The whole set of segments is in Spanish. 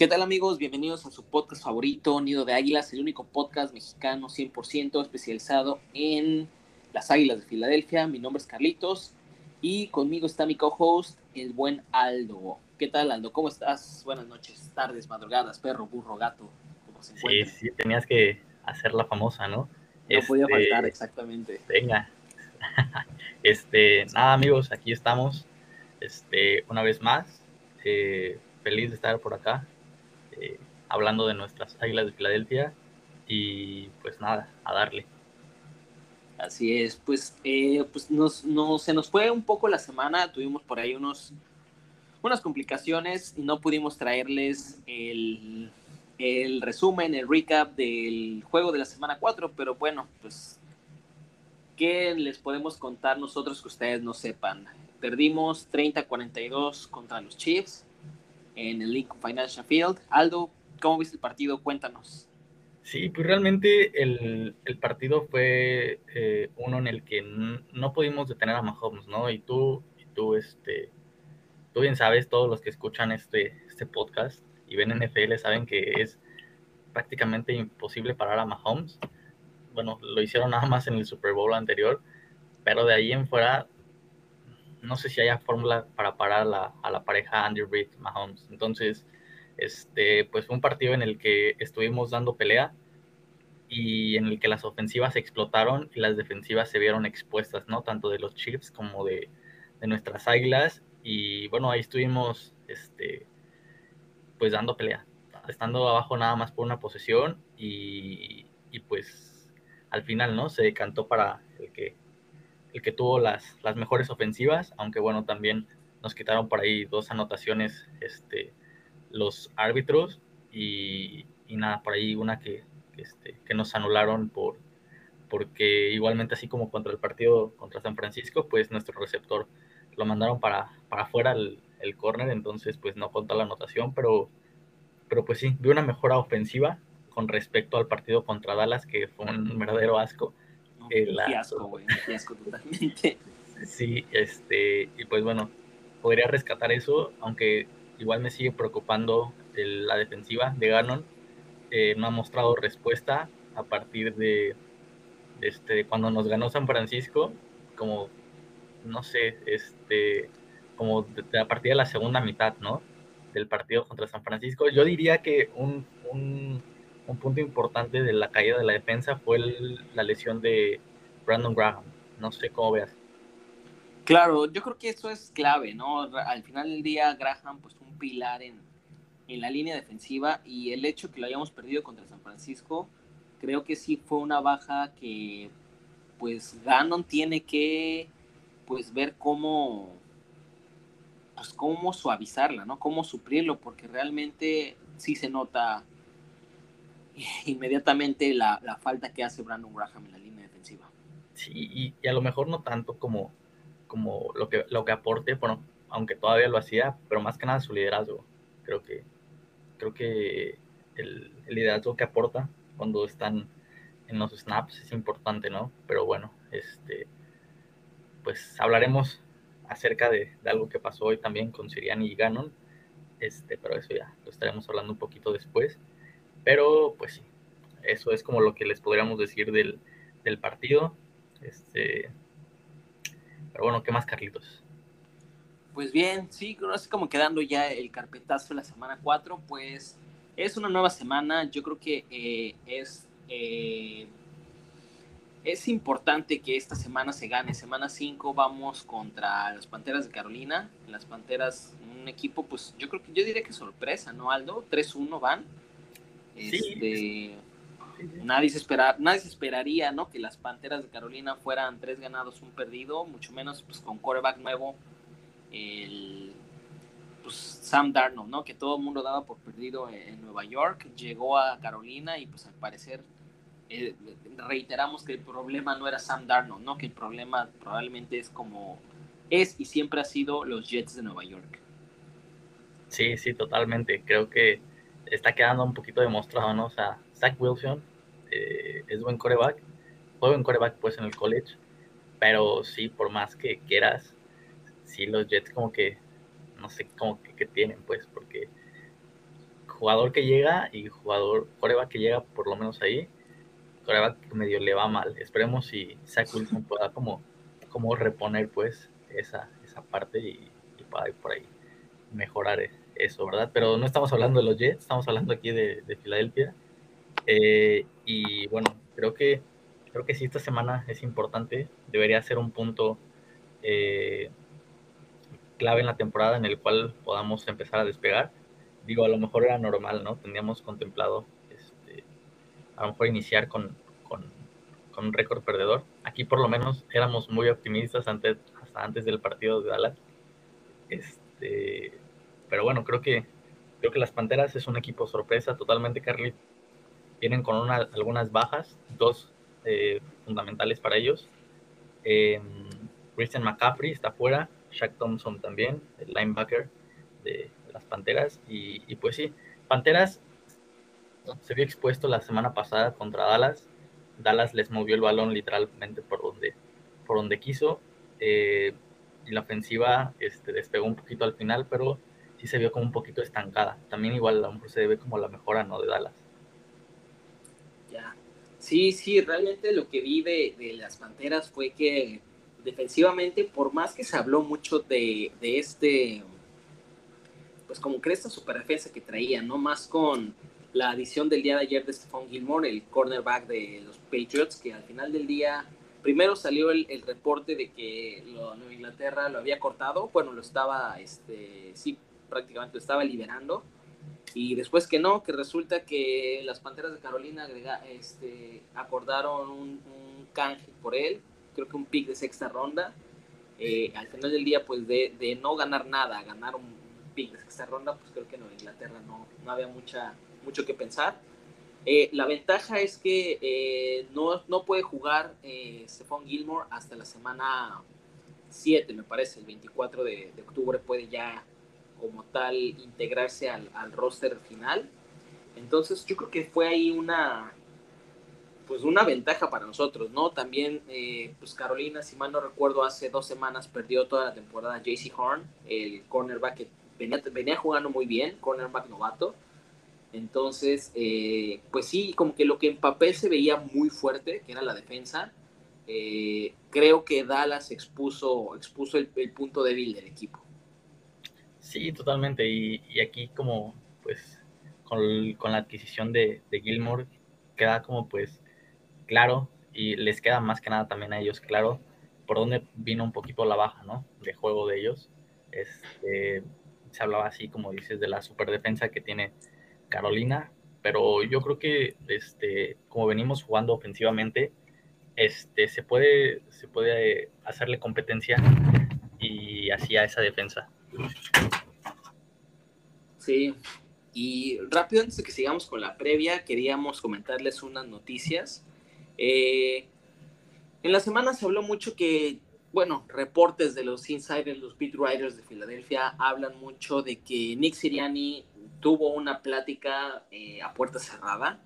¿Qué tal amigos? Bienvenidos a su podcast favorito, Nido de Águilas, el único podcast mexicano 100% especializado en las Águilas de Filadelfia. Mi nombre es Carlitos y conmigo está mi co-host, el buen Aldo. ¿Qué tal Aldo? ¿Cómo estás? Buenas noches, tardes, madrugadas, perro, burro, gato. ¿Cómo se sí, sí, tenías que hacer la famosa, ¿no? No podía este, faltar, exactamente. Venga. este, nada amigos, aquí estamos. Este, una vez más. Eh, feliz de estar por acá hablando de nuestras Águilas de Filadelfia y pues nada, a darle. Así es, pues, eh, pues nos, no, se nos fue un poco la semana, tuvimos por ahí unos, unas complicaciones y no pudimos traerles el, el resumen, el recap del juego de la semana 4, pero bueno, pues, ¿qué les podemos contar nosotros que ustedes no sepan? Perdimos 30-42 contra los Chiefs en el Lincoln Financial Field. Aldo, ¿cómo viste el partido? Cuéntanos. Sí, pues realmente el, el partido fue eh, uno en el que no pudimos detener a Mahomes, ¿no? Y tú, y tú, este, tú bien sabes, todos los que escuchan este, este podcast y ven NFL saben que es prácticamente imposible parar a Mahomes. Bueno, lo hicieron nada más en el Super Bowl anterior, pero de ahí en fuera no sé si haya fórmula para parar a la pareja Andy Reid Mahomes. Entonces, este, pues fue un partido en el que estuvimos dando pelea y en el que las ofensivas explotaron y las defensivas se vieron expuestas, ¿no? Tanto de los Chiefs como de, nuestras Águilas. Y bueno, ahí estuvimos, este, pues dando pelea, estando abajo nada más por una posesión y, y pues al final, ¿no? Se decantó para el que el que tuvo las, las mejores ofensivas, aunque bueno, también nos quitaron por ahí dos anotaciones este, los árbitros y, nada, por ahí una que, este, que nos anularon por porque igualmente así como contra el partido contra San Francisco, pues nuestro receptor lo mandaron para, para afuera el, el corner, entonces pues no contó la anotación, pero, pero pues sí, vi una mejora ofensiva con respecto al partido contra Dallas, que fue un verdadero asco. El fiasco, güey, fiasco totalmente. Sí, este, y pues bueno, podría rescatar eso, aunque igual me sigue preocupando la defensiva de Ganon. Eh, no ha mostrado respuesta a partir de, este, cuando nos ganó San Francisco, como, no sé, este, como de, a partir de la segunda mitad, ¿no? Del partido contra San Francisco. Yo diría que un, un un punto importante de la caída de la defensa fue la lesión de Brandon Graham. No sé cómo veas. Claro, yo creo que eso es clave, ¿no? Al final del día, Graham, pues un pilar en, en la línea defensiva y el hecho que lo hayamos perdido contra San Francisco, creo que sí fue una baja que, pues, Gannon tiene que, pues, ver cómo, pues, cómo suavizarla, ¿no? Cómo suplirlo, porque realmente sí se nota inmediatamente la, falta que hace Brandon Graham en la línea defensiva. Sí, y, a lo mejor no tanto como, como lo, que, lo que aporte, bueno, aunque todavía lo hacía, pero más que nada su liderazgo. Creo que, creo que el, liderazgo que aporta cuando están en los snaps es importante, ¿no? Pero bueno, este, pues hablaremos acerca de, algo que pasó hoy también con Siriani y Ganon, este, pero eso ya lo estaremos hablando un poquito después. Pero pues sí, eso es como lo que les podríamos decir del, partido. Este, pero bueno, ¿qué más, Carlitos? Pues bien, sí, así como quedando ya el carpetazo de la semana 4, pues es una nueva semana. Yo creo que eh, es, eh, es importante que esta semana se gane. Semana 5 vamos contra las Panteras de Carolina. Las Panteras, un equipo, pues yo creo que yo diría que sorpresa, ¿no, Aldo? 3-1 van. Este, nadie, se nadie se esperaría ¿no? que las Panteras de Carolina fueran tres ganados, un perdido, mucho menos pues, con coreback nuevo, el pues, Sam Darnold, ¿no? que todo el mundo daba por perdido en Nueva York, llegó a Carolina y pues al parecer eh, reiteramos que el problema no era Sam Darnold, ¿no? que el problema probablemente es como es y siempre ha sido los Jets de Nueva York. Sí, sí, totalmente. Creo que está quedando un poquito demostrado, ¿no? O sea, Zach Wilson eh, es buen coreback, fue buen coreback pues en el college, pero sí, por más que quieras, sí los Jets como que, no sé, como que, tienen pues, porque jugador que llega y jugador, coreback que llega por lo menos ahí, coreback medio le va mal. Esperemos si Zach Wilson pueda como, como reponer pues esa, esa parte y, para por ahí mejorar eso, ¿verdad? Pero no estamos hablando de los Jets, estamos hablando aquí de, de Filadelfia. Eh, y bueno, creo que, creo que sí, esta semana es importante, debería ser un punto eh, clave en la temporada en el cual podamos empezar a despegar. Digo, a lo mejor era normal, ¿no? Teníamos contemplado este, a lo mejor iniciar con, con, con un récord perdedor. Aquí por lo menos éramos muy optimistas antes, hasta antes del partido de Dallas. Este, pero bueno, creo que, creo que las Panteras es un equipo sorpresa totalmente, Carly. Vienen con una, algunas bajas, dos eh, fundamentales para ellos. Eh, Christian McCaffrey está fuera, Shaq Thompson también, el linebacker de las Panteras. Y, y, pues sí, Panteras se vio expuesto la semana pasada contra Dallas. Dallas les movió el balón literalmente por donde, por donde quiso. Eh, y la ofensiva este, despegó un poquito al final, pero sí se vio como un poquito estancada. También igual a se ve como la mejora ¿no? de Dallas. Ya. Sí, sí, realmente lo que vi de, de las Panteras fue que defensivamente, por más que se habló mucho de, de este, pues como que esta super defensa que traía, ¿no? Más con la adición del día de ayer de Stephon Gilmore, el cornerback de los Patriots, que al final del día, primero salió el, el reporte de que lo, Nueva Inglaterra lo había cortado, bueno, lo estaba, este, sí, prácticamente lo estaba liberando, y después que no, que resulta que las Panteras de Carolina este, acordaron un, canje por él, creo que un pick de sexta ronda. Eh, al final del día, pues de, de, no ganar nada, ganar un pick de sexta ronda, pues creo que en Inglaterra no, no había mucha, mucho que pensar. Eh, la ventaja es que eh, no, no, puede jugar eh, Stephon Gilmore hasta la semana 7, me parece, el 24 de, de, octubre puede ya como tal integrarse al, al roster final. Entonces yo creo que fue ahí una, pues una ventaja para nosotros, ¿no? También, eh, pues Carolina, si mal no recuerdo, hace dos semanas perdió toda la temporada JC Horn, el cornerback que venía, venía jugando muy bien, cornerback novato. Entonces, eh, pues sí, como que lo que en papel se veía muy fuerte, que era la defensa, eh, creo que Dallas expuso, expuso el, el, punto débil del equipo. Sí, totalmente. Y, y aquí como, pues, con, la adquisición de, de Gilmore, queda como, pues, claro y les queda más que nada también a ellos claro por dónde vino un poquito la baja, ¿no? De juego de ellos. Este, se hablaba así, como dices, de la super defensa que tiene Carolina, pero yo creo que, este, como venimos jugando ofensivamente, este, se puede, se puede hacerle competencia y así a esa defensa. Sí, y rápido antes de que sigamos con la previa, queríamos comentarles unas noticias. Eh, en la semana se habló mucho que, bueno, reportes de los insiders, los beat writers de Filadelfia hablan mucho de que Nick Siriani tuvo una plática eh, a puerta cerrada,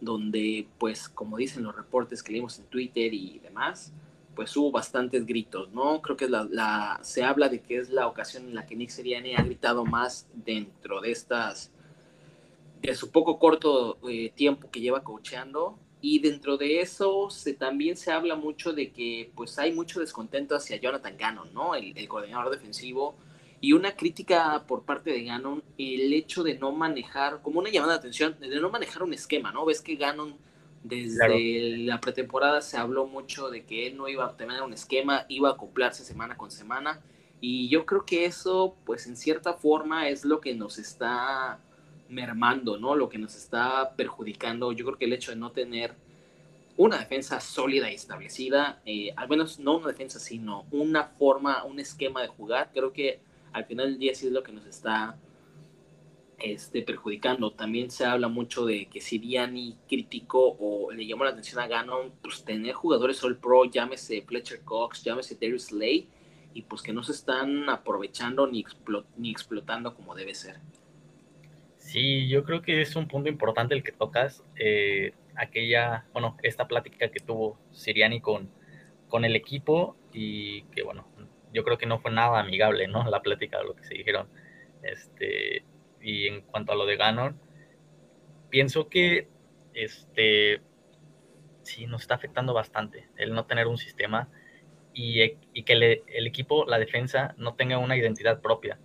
donde, pues, como dicen los reportes que leímos en Twitter y demás, pues hubo bastantes gritos, ¿no? Creo que la, la, se habla de que es la ocasión en la que Nick Siriani ha gritado más dentro de estas, de su poco corto eh, tiempo que lleva coacheando, y dentro de eso se, también se habla mucho de que pues hay mucho descontento hacia Jonathan Gannon, ¿no? El, el, coordinador defensivo. Y una crítica por parte de Gannon, el hecho de no manejar, como una llamada de atención, de no manejar un esquema, ¿no? Ves que Gannon desde la pretemporada se habló mucho de que él no iba a tener un esquema, iba a acoplarse semana con semana. Y yo creo que eso, pues en cierta forma, es lo que nos está mermando, ¿no? Lo que nos está perjudicando, yo creo que el hecho de no tener una defensa sólida y establecida, eh, al menos no una defensa, sino una forma, un esquema de jugar, creo que al final del día sí es lo que nos está este, perjudicando. También se habla mucho de que Siriani criticó o le llamó la atención a Gannon, pues tener jugadores All Pro, llámese Fletcher Cox, llámese Darius Slay, y pues que no se están aprovechando ni, explot ni explotando como debe ser. Sí, yo creo que es un punto importante el que tocas. Eh, aquella, bueno, esta plática que tuvo Siriani con, con el equipo y que, bueno, yo creo que no fue nada amigable, ¿no? La plática, lo que se dijeron. Este, y en cuanto a lo de Ganon, pienso que este sí nos está afectando bastante el no tener un sistema y, que el equipo, la defensa, no tenga una identidad propia.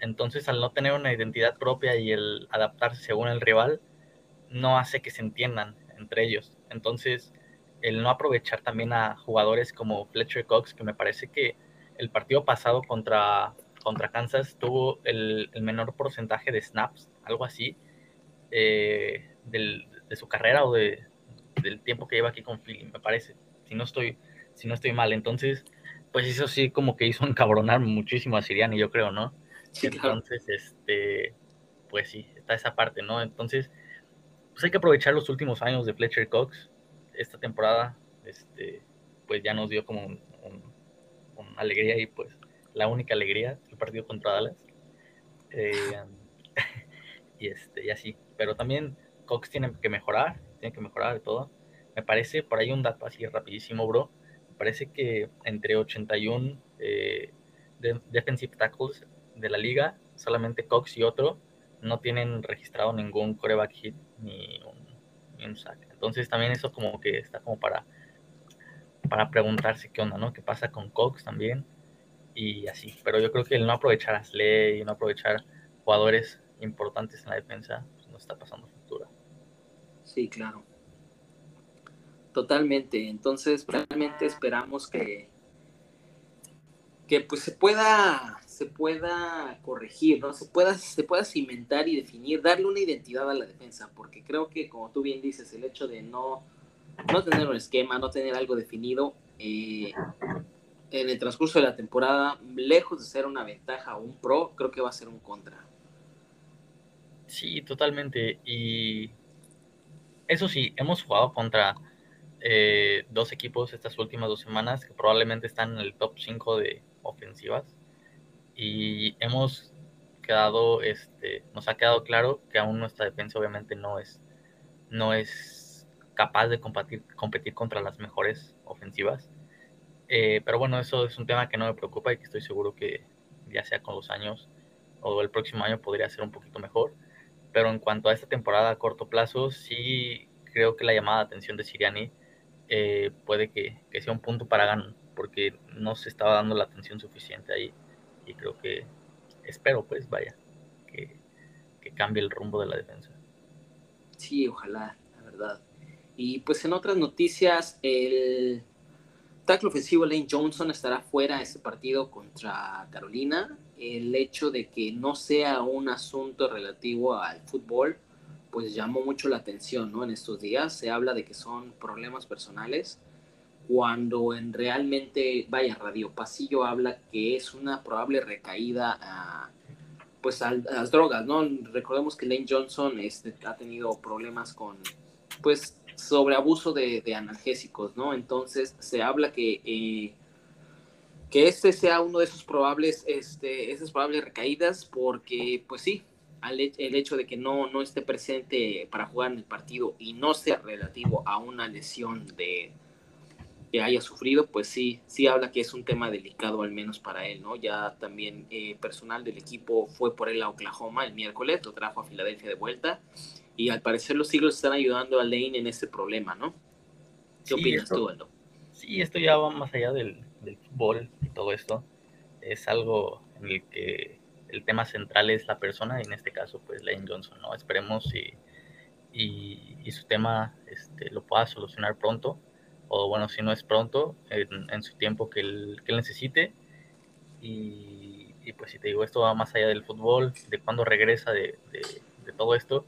Entonces, al no tener una identidad propia y el adaptarse según el rival, no hace que se entiendan entre ellos. Entonces, el no aprovechar también a jugadores como Fletcher Cox, que me parece que el partido pasado contra, contra Kansas tuvo el, menor porcentaje de snaps, algo así, eh, de su carrera o de, del tiempo que lleva aquí con Philly, me parece, si no estoy, si no estoy mal. Entonces, pues eso sí como que hizo encabronar muchísimo a Siriani, yo creo, ¿no? Entonces, este, pues sí, está esa parte, ¿no? Entonces, pues hay que aprovechar los últimos años de Fletcher Cox. Esta temporada, este, pues ya nos dio como una alegría y pues la única alegría, el partido contra Dallas. Eh, y este, y así. Pero también Cox tiene que mejorar, tiene que mejorar de todo. Me parece, por ahí un dato así rapidísimo, bro. Me parece que entre 81 eh, defensive tackles de la liga, solamente Cox y otro no tienen registrado ningún coreback hit ni un, sack. Entonces también eso como que está como para, para preguntarse qué onda, ¿no? ¿Qué pasa con Cox también? Y así. Pero yo creo que el no aprovechar a Slay no aprovechar jugadores importantes en la defensa, pues no está pasando factura. Sí, claro. Totalmente. Entonces, realmente esperamos que, que pues se pueda, se pueda corregir, ¿no? Se pueda, se pueda cimentar y definir, darle una identidad a la defensa, porque creo que, como tú bien dices, el hecho de no, no tener un esquema, no tener algo definido, eh, en el transcurso de la temporada, lejos de ser una ventaja o un pro, creo que va a ser un contra. Sí, totalmente. Y eso sí, hemos jugado contra eh, dos equipos estas últimas dos semanas que probablemente están en el top 5 de ofensivas y hemos quedado, este, nos ha quedado claro que aún nuestra defensa obviamente no es, no es capaz de competir, competir contra las mejores ofensivas. Eh, pero bueno, eso es un tema que no me preocupa y que estoy seguro que ya sea con los años o el próximo año podría ser un poquito mejor. Pero en cuanto a esta temporada a corto plazo, sí creo que la llamada de atención de Siriani eh, puede que, sea un punto para ganar, porque no se estaba dando la atención suficiente ahí. Y creo que, espero pues, vaya, que, cambie el rumbo de la defensa. Sí, ojalá, la verdad. Y pues en otras noticias, el tackle ofensivo Lane Johnson estará fuera de ese partido contra Carolina. El hecho de que no sea un asunto relativo al fútbol pues llamó mucho la atención, ¿no? En estos días se habla de que son problemas personales, cuando en realmente, vaya, Radio Pasillo habla que es una probable recaída a, pues a, las drogas, ¿no? Recordemos que Lane Johnson este, ha tenido problemas con, pues, sobre abuso de, analgésicos, ¿no? Entonces se habla que... Eh, que este sea uno de esos probables, este, esas probables recaídas, porque, pues sí, el hecho de que no, no esté presente para jugar en el partido y no sea relativo a una lesión de que haya sufrido, pues sí, sí habla que es un tema delicado al menos para él, ¿no? Ya también eh, personal del equipo fue por él a Oklahoma el miércoles, lo trajo a Filadelfia de vuelta y al parecer los Eagles están ayudando a Lane en ese problema, ¿no? ¿Qué opinas tú, Aldo? Sí, esto ya va más allá del, del fútbol y todo esto. Es algo en el que el tema central es la persona, y en este caso, pues Lane Johnson, ¿no? Esperemos y, y, su tema este, lo pueda solucionar pronto, o bueno, si no es pronto, en, su tiempo que él, que necesite. Y, y, pues si te digo, esto va más allá del fútbol, de cuándo regresa de, de, todo esto.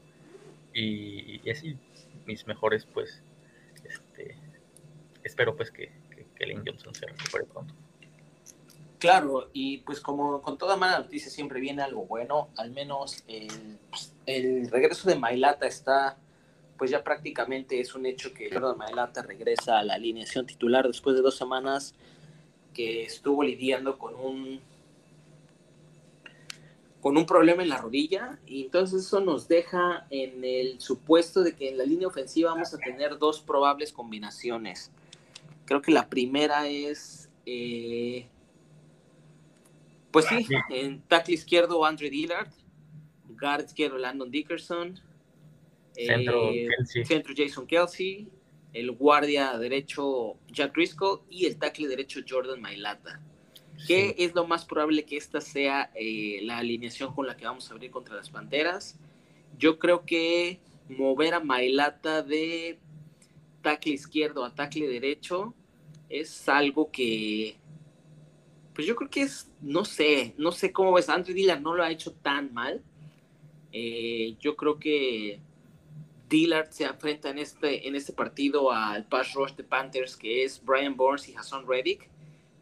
Y, así, mis mejores, pues, este, espero pues que, que, Johnson se recupere pronto. Claro, y pues como con toda mala noticia siempre viene algo bueno, al menos el, regreso de Mailata está, pues ya prácticamente es un hecho que Jordan Mailata regresa a la alineación titular después de dos semanas que estuvo lidiando con un con un problema en la rodilla. Y entonces eso nos deja en el supuesto de que en la línea ofensiva vamos a tener dos probables combinaciones. Creo que la primera es eh, pues sí, en tackle izquierdo Andre Dillard, guard izquierdo Landon Dickerson, centro, eh, centro Jason Kelsey, el guardia derecho Jack Driscoll y el tackle derecho Jordan Mailata. ¿Qué es lo más probable que esta sea eh, la alineación con la que vamos a abrir contra las Panteras? Yo creo que mover a Mailata de tackle izquierdo a tackle derecho es algo que, pues yo creo que es, no sé, no sé cómo ves, Andrew Dillard no lo ha hecho tan mal. Eh, yo creo que Dillard se enfrenta en este, en este partido al pass rush de Panthers, que es Brian Burns y Hassan Reddick.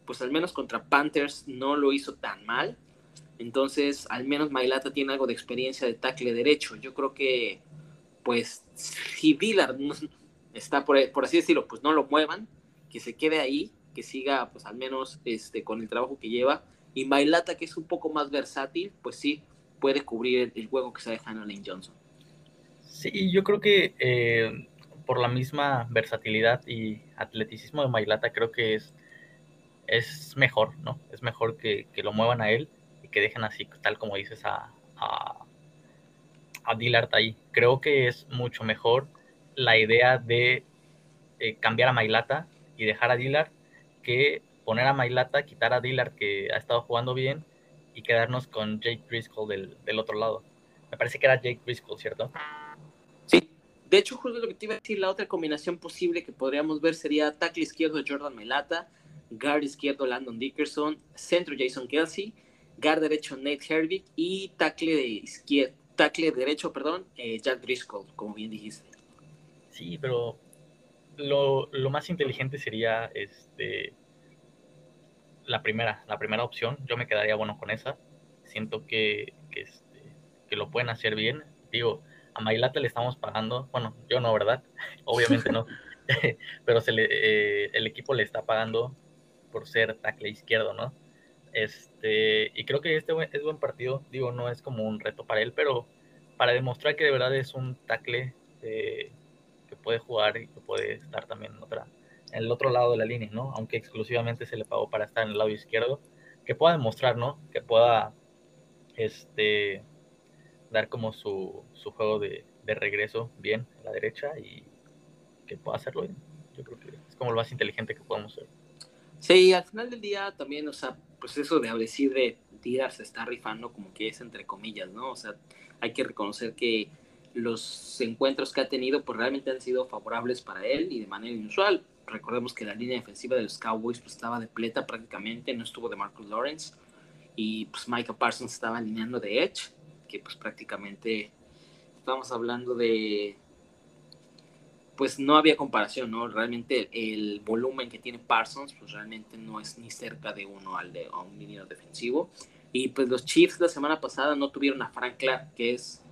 Pues al menos contra Panthers no lo hizo tan mal. Entonces, al menos Mailata tiene algo de experiencia de tackle derecho. Yo creo que, pues, si Dillard está por, por así decirlo, pues no lo muevan, que se quede ahí, que siga, pues al menos este, con el trabajo que lleva. Y Mailata, que es un poco más versátil, pues sí, puede cubrir el, juego que se deja en Lane Johnson. Sí, yo creo que eh, por la misma versatilidad y atleticismo de Mailata, creo que es, es mejor, ¿no? Es mejor que, lo muevan a él y que dejen así, tal como dices, a, a, a Dillard ahí. Creo que es mucho mejor la idea de eh, cambiar a Mailata y dejar a Dillard que poner a Mailata, quitar a Dillard que ha estado jugando bien y quedarnos con Jake Driscoll del, del otro lado. Me parece que era Jake Driscoll, ¿cierto? De hecho, justo lo que te iba a decir, la otra combinación posible que podríamos ver sería tackle izquierdo Jordan Melata, guard izquierdo Landon Dickerson, centro Jason Kelsey, guard derecho Nate Herbig y tackle, de izquierdo, tackle derecho, perdón, eh, Jack Driscoll, como bien dijiste. Sí, pero lo, más inteligente sería este la primera, la primera opción. Yo me quedaría bueno con esa. Siento que, que, este, que lo pueden hacer bien. Digo, a Mailata le estamos pagando, bueno, yo no, ¿verdad? Obviamente no, pero se le, eh, el equipo le está pagando por ser tackle izquierdo, ¿no? Este, y creo que este es buen partido, digo, no es como un reto para él, pero para demostrar que de verdad es un tackle eh, que puede jugar y que puede estar también en, otra, en el otro lado de la línea, ¿no? Aunque exclusivamente se le pagó para estar en el lado izquierdo, que pueda demostrar, ¿no? Que pueda, este, dar como su, su juego de, de, regreso bien a la derecha y que pueda hacerlo bien. Yo creo que es como lo más inteligente que podemos hacer. Sí, al final del día también, o sea, pues eso de decir de tirar se está rifando como que es entre comillas, ¿no? O sea, hay que reconocer que los encuentros que ha tenido pues realmente han sido favorables para él y de manera inusual. Recordemos que la línea defensiva de los Cowboys pues estaba de pleta prácticamente, no estuvo de Marcus Lawrence y pues Micah Parsons estaba alineando de Edge que pues prácticamente estamos hablando de, pues no había comparación, ¿no? Realmente el, volumen que tiene Parsons, pues realmente no es ni cerca de uno al de un línea defensivo. Y pues los Chiefs la semana pasada no tuvieron a Frank Clark, que es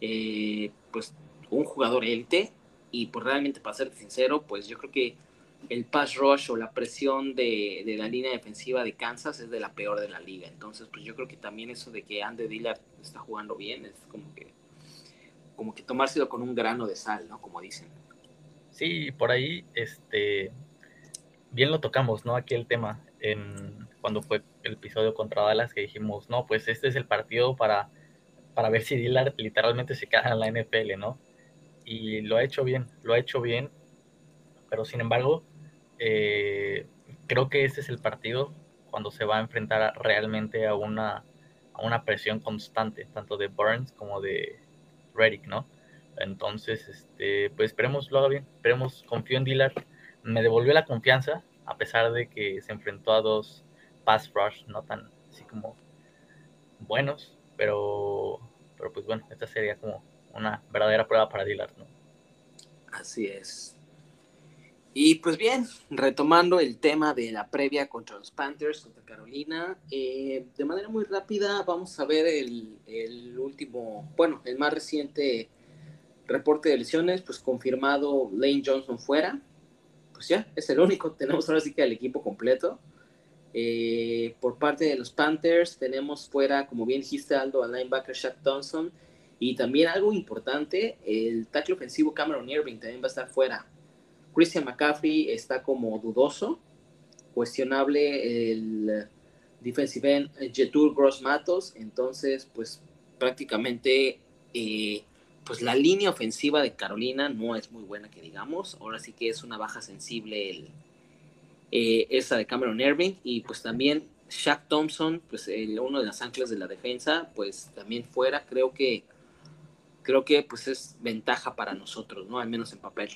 eh, pues un jugador élite. Y pues realmente, para ser sincero, pues yo creo que el pass rush o la presión de, de, la línea defensiva de Kansas es de la peor de la liga. Entonces, pues yo creo que también eso de que Andy Dillard está jugando bien es como que, como que tomárselo con un grano de sal, ¿no? Como dicen. Sí, por ahí, este, bien lo tocamos, ¿no? Aquí el tema, en, cuando fue el episodio contra Dallas, que dijimos, no, pues este es el partido para, para ver si Dillard literalmente se queda en la NFL, ¿no? Y lo ha hecho bien, lo ha hecho bien, pero sin embargo, eh, creo que este es el partido cuando se va a enfrentar realmente a una, a una presión constante, tanto de Burns como de Reddick, ¿no? Entonces, este, pues esperemos lo haga bien, esperemos, confío en Dillard, me devolvió la confianza, a pesar de que se enfrentó a dos pass rush no tan así como buenos, pero, pero pues bueno, esta sería como una verdadera prueba para Dillard, ¿no? Así es. Y pues bien, retomando el tema de la previa contra los Panthers, contra Carolina, eh, de manera muy rápida vamos a ver el, último, bueno, el más reciente reporte de lesiones, pues confirmado Lane Johnson fuera, pues ya, es el único, tenemos ahora sí que el equipo completo. Eh, por parte de los Panthers tenemos fuera, como bien dijiste Aldo, al linebacker Shaq Thompson. Y también algo importante, el tackle ofensivo Cameron Irving también va a estar fuera Christian McCaffrey está como dudoso, cuestionable el defensive end Jetur Gross Matos, entonces pues prácticamente eh, pues la línea ofensiva de Carolina no es muy buena que digamos. Ahora sí que es una baja sensible el, eh, esa de Cameron Irving y pues también Shaq Thompson, pues el, uno de las anclas de la defensa, pues también fuera, creo que creo que pues es ventaja para nosotros, ¿no? Al menos en papel.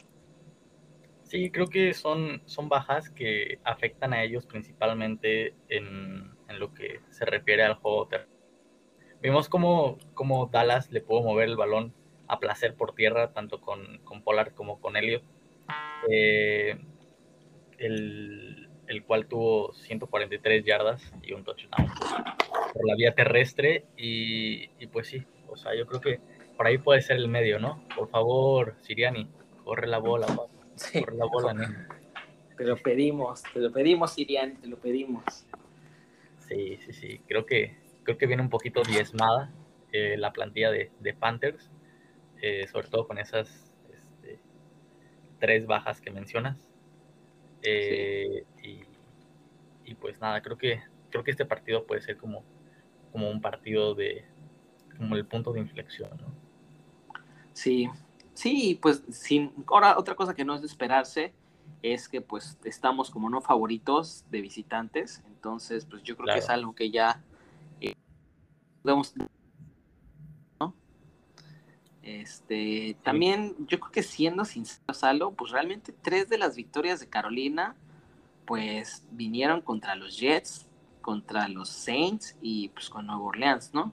Sí, creo que son, son bajas que afectan a ellos principalmente en, en lo que se refiere al juego Vimos cómo, cómo, Dallas le pudo mover el balón a placer por tierra, tanto con, con Pollard como con Elliot. Eh, el, el, cual tuvo 143 yardas y un touchdown por la vía terrestre. Y, y, pues sí, o sea, yo creo que por ahí puede ser el medio, ¿no? Por favor, Siriani, corre la bola, corre la bola. Te lo pedimos, te lo pedimos, Siriani, te lo pedimos. Sí, sí, sí, creo que, creo que viene un poquito diezmada eh, la plantilla de, de Panthers, eh, sobre todo con esas este, tres bajas que mencionas. Eh, y, y, pues nada, creo que, creo que este partido puede ser como, como un partido de, como el punto de inflexión, ¿no? Sí, sí, pues sin, ahora otra cosa que no es de esperarse es que pues estamos como no favoritos de visitantes, entonces pues yo creo que es algo que ya eh, podemos ¿no? Este, también yo creo que siendo sincero, Salo, pues realmente tres de las victorias de Carolina pues vinieron contra los Jets, contra los Saints y pues con Nueva Orleans, ¿no?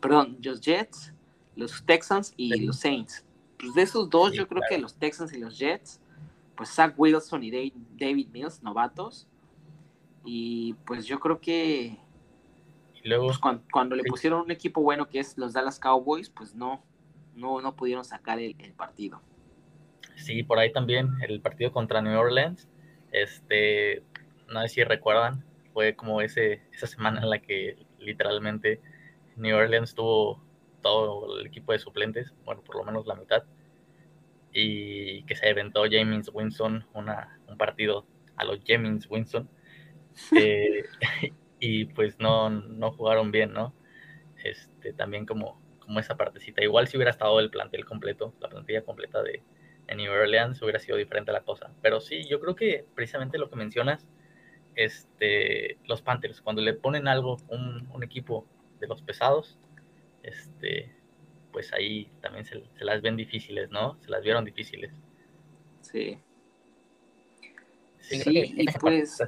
Perdón, los Jets, los Texans y los Saints. Pues de esos dos, yo creo que los Texans y los Jets, pues Zach Wilson y David Mills, novatos. Y pues yo creo que luego, pues, cuando, le pusieron un equipo bueno que es los Dallas Cowboys, pues no, no, no pudieron sacar el, partido. Sí, por ahí también el partido contra New Orleans, este, no sé si recuerdan, fue como ese, esa semana en la que literalmente New Orleans tuvo todo el equipo de suplentes, bueno, por lo menos la mitad, y que se aventó James Winston una, un partido a los James Winston, eh, y pues no, no jugaron bien, ¿no? Este, también como, como esa partecita. Igual si hubiera estado el plantel completo, la plantilla completa de, New Orleans, hubiera sido diferente la cosa. Pero sí, yo creo que precisamente lo que mencionas, este, los Panthers, cuando le ponen algo, un, un equipo de los pesados, este, pues ahí también se, las ven difíciles, ¿no? Se las vieron difíciles. Sí. Sí, y pues...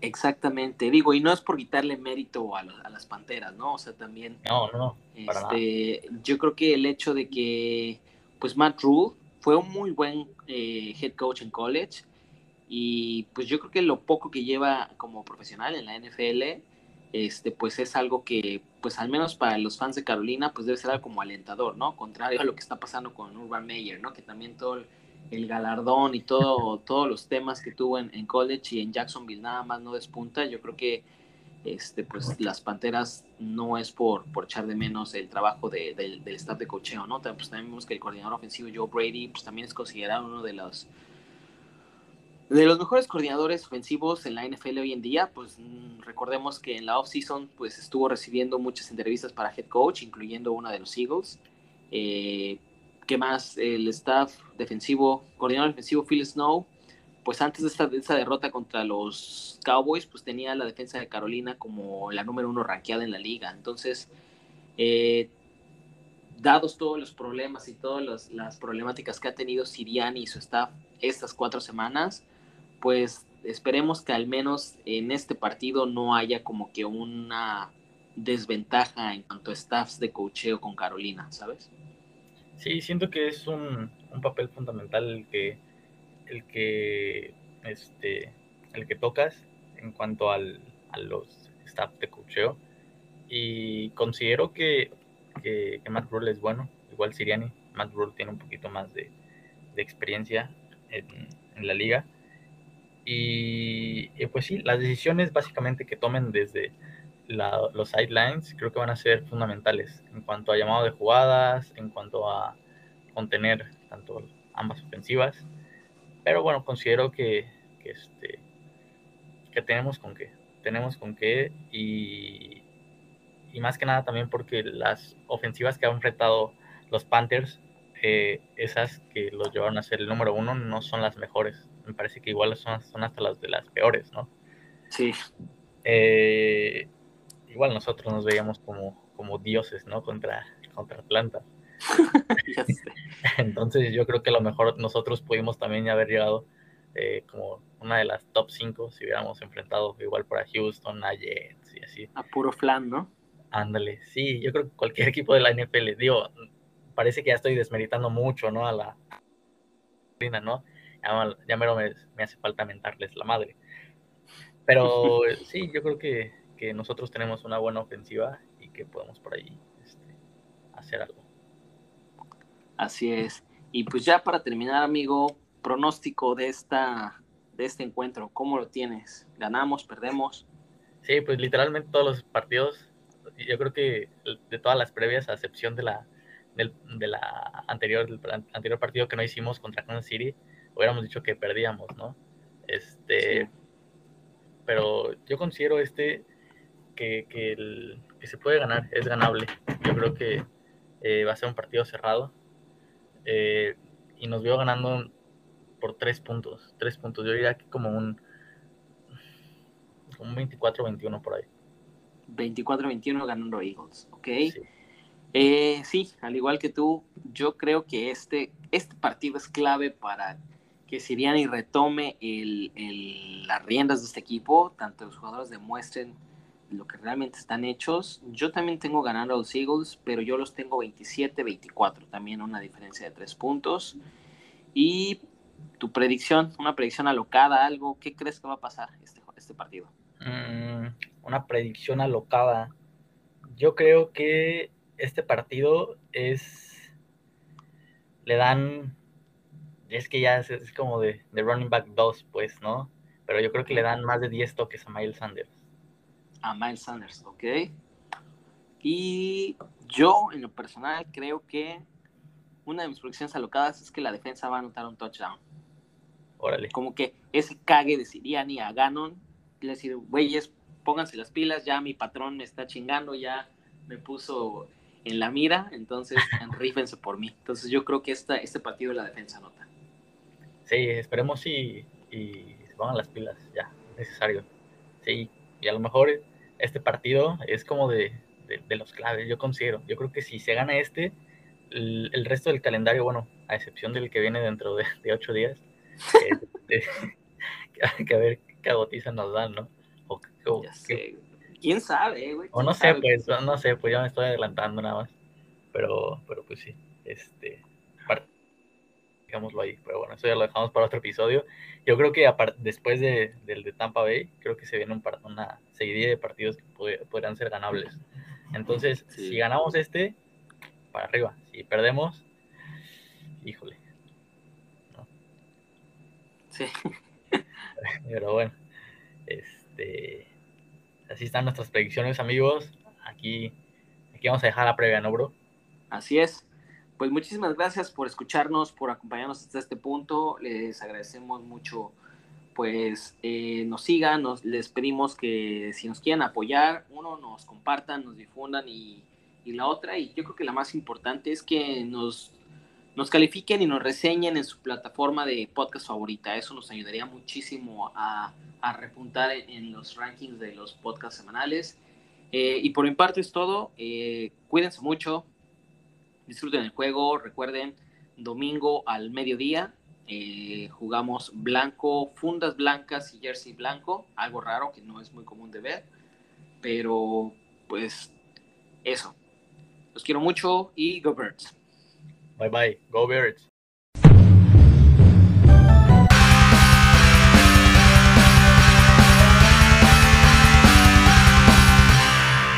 Exactamente, digo, y no es por quitarle mérito a, las panteras, ¿no? O sea, también. No, no, este, Yo creo que el hecho de que, pues, Matt Rule fue un muy buen eh, head coach en college, y pues yo creo que lo poco que lleva como profesional en la NFL, este, pues es algo que, pues al menos para los fans de Carolina, pues debe ser algo como alentador, ¿no? Contrario a lo que está pasando con Urban Meyer, ¿no? Que también todo el, galardón y todo, todos los temas que tuvo en, college y en Jacksonville nada más no despunta. Yo creo que, este, pues las Panteras no es por, por echar de menos el trabajo del staff de cocheo, ¿no? Pues también vemos que el coordinador ofensivo Joe Brady, pues también es considerado uno de los de los mejores coordinadores ofensivos en la NFL hoy en día, pues mm, recordemos que en la offseason pues estuvo recibiendo muchas entrevistas para head coach, incluyendo una de los Eagles. Eh, ¿Qué más? El staff defensivo, coordinador defensivo Phil Snow, pues antes de esta, esta, derrota contra los Cowboys, pues tenía la defensa de Carolina como la número uno ranqueada en la liga. Entonces, eh, dados todos los problemas y todas las problemáticas que ha tenido Siriani y su staff estas cuatro semanas, pues esperemos que al menos en este partido no haya como que una desventaja en cuanto a staffs de cocheo con Carolina, ¿sabes? Sí, siento que es un, papel fundamental el que, el que, este, el que tocas en cuanto al, a los staff de cocheo. Y considero que, que, Matt Rule es bueno, igual Siriani. Matt Rule tiene un poquito más de, experiencia en la liga y, pues sí, las decisiones básicamente que tomen desde los sidelines creo que van a ser fundamentales en cuanto a llamado de jugadas, en cuanto a contener tanto ambas ofensivas. Pero bueno, considero que, que, este, que tenemos con qué. Tenemos con qué y, y más que nada también porque las ofensivas que han enfrentado los Panthers, eh, esas que los llevaron a ser el número uno, no son las mejores. Me parece que igual son, son hasta las de las peores, ¿no? Sí. Eh, igual nosotros nos veíamos como, como dioses, ¿no? Contra, contra Atlanta. Entonces yo creo que a lo mejor nosotros pudimos también haber llegado eh, como una de las top 5 si hubiéramos enfrentado igual para Houston, a Jets y así. A puro flan, ¿no? Ándale, sí, yo creo que cualquier equipo de la NFL, digo, parece que ya estoy desmeritando mucho, ¿no? A la ¿no? Ya, ya mero me, me, hace falta mentarles la madre. Pero sí, yo creo que, que, nosotros tenemos una buena ofensiva y que podemos por ahí este, hacer algo. Así es. Y pues ya para terminar, amigo, pronóstico de esta de este encuentro, ¿cómo lo tienes? ¿Ganamos, perdemos? Sí, pues literalmente todos los partidos, yo creo que de todas las previas, a excepción de la del, de la anterior, del anterior partido que no hicimos contra Kansas City, hubiéramos dicho que perdíamos, ¿no? Este, pero yo considero este que, que, el, que se puede ganar, es ganable. Yo creo que eh, va a ser un partido cerrado. Eh, y nos vio ganando por tres puntos. Tres puntos. Yo diría que como un, un 24-21 por ahí. 24-21 ganando Eagles, ¿ok? Sí. Eh, sí. al igual que tú, yo creo que este, este partido es clave para que Siriani retome las riendas de este equipo, tanto los jugadores demuestren lo que realmente están hechos. Yo también tengo ganando los Eagles, pero yo los tengo 27-24, también una diferencia de tres puntos. Y tu predicción, una predicción alocada, algo, ¿qué crees que va a pasar este, este partido? Mm, una predicción alocada. Yo creo que este partido es. Le dan. Es que ya es, como de, de running back 2, pues, ¿no? Pero yo creo que le dan más de 10 toques a Miles Sanders a Miles Sanders, ¿ok? Y yo, en lo personal, creo que una de mis predicciones alocadas es que la defensa va a anotar un touchdown. Órale. Como que ese cague de Siriani a Ganon, le decir, güeyes, pónganse las pilas, ya mi patrón me está chingando, ya me puso en la mira, entonces rífense por mí. Entonces yo creo que esta, este partido de la defensa anota. Sí, esperemos y, y se pongan las pilas, ya, necesario. Sí, y a lo mejor este partido es como de, los claves, yo considero. Yo creo que si se gana este, el, resto del calendario, bueno, a excepción del que viene dentro de, ocho días, este, que a ver qué cagotiza nos dan, ¿no? O, ¿Quién sabe, güey? O no sé, pues, no sé, pues ya me estoy adelantando nada más. Pero, pero pues sí, este, ahí. Pero bueno, eso ya lo dejamos para otro episodio. Yo creo que después de, del de Tampa Bay, creo que se viene un una seguidilla de partidos que podrían ser ganables. Entonces, si ganamos este, para arriba. Si perdemos, híjole. Sí. Pero bueno, este, así están nuestras predicciones, amigos. Aquí, aquí vamos a dejar la previa, ¿no, bro? Así es pues muchísimas gracias por escucharnos, por acompañarnos hasta este punto. Les agradecemos mucho, pues eh, nos sigan, nos, les pedimos que si nos quieren apoyar, uno, nos compartan, nos difundan y, y la otra, y yo creo que la más importante es que nos, nos califiquen y nos reseñen en su plataforma de podcast favorita. Eso nos ayudaría muchísimo a, a repuntar en, los rankings de los podcasts semanales. Eh, y por mi parte es todo. Eh, cuídense mucho, disfruten el juego, recuerden, domingo al mediodía eh, jugamos blanco, fundas blancas y jersey blanco, algo raro que no es muy común de ver, pero pues eso. Los quiero mucho y Go Birds. Bye bye, Go Birds.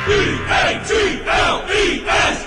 E-A-T-L-E-S